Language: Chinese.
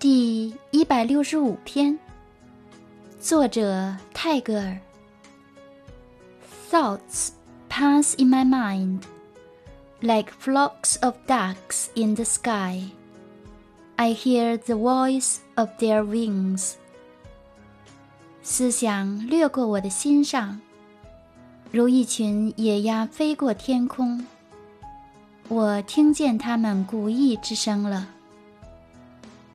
第一百六十五篇作者泰戈尔 thoughts pass in my mind like flocks of ducks in the sky i hear the voice of their wings 思想掠过我的心上如一群野鸭飞过天空我听见它们故意之声了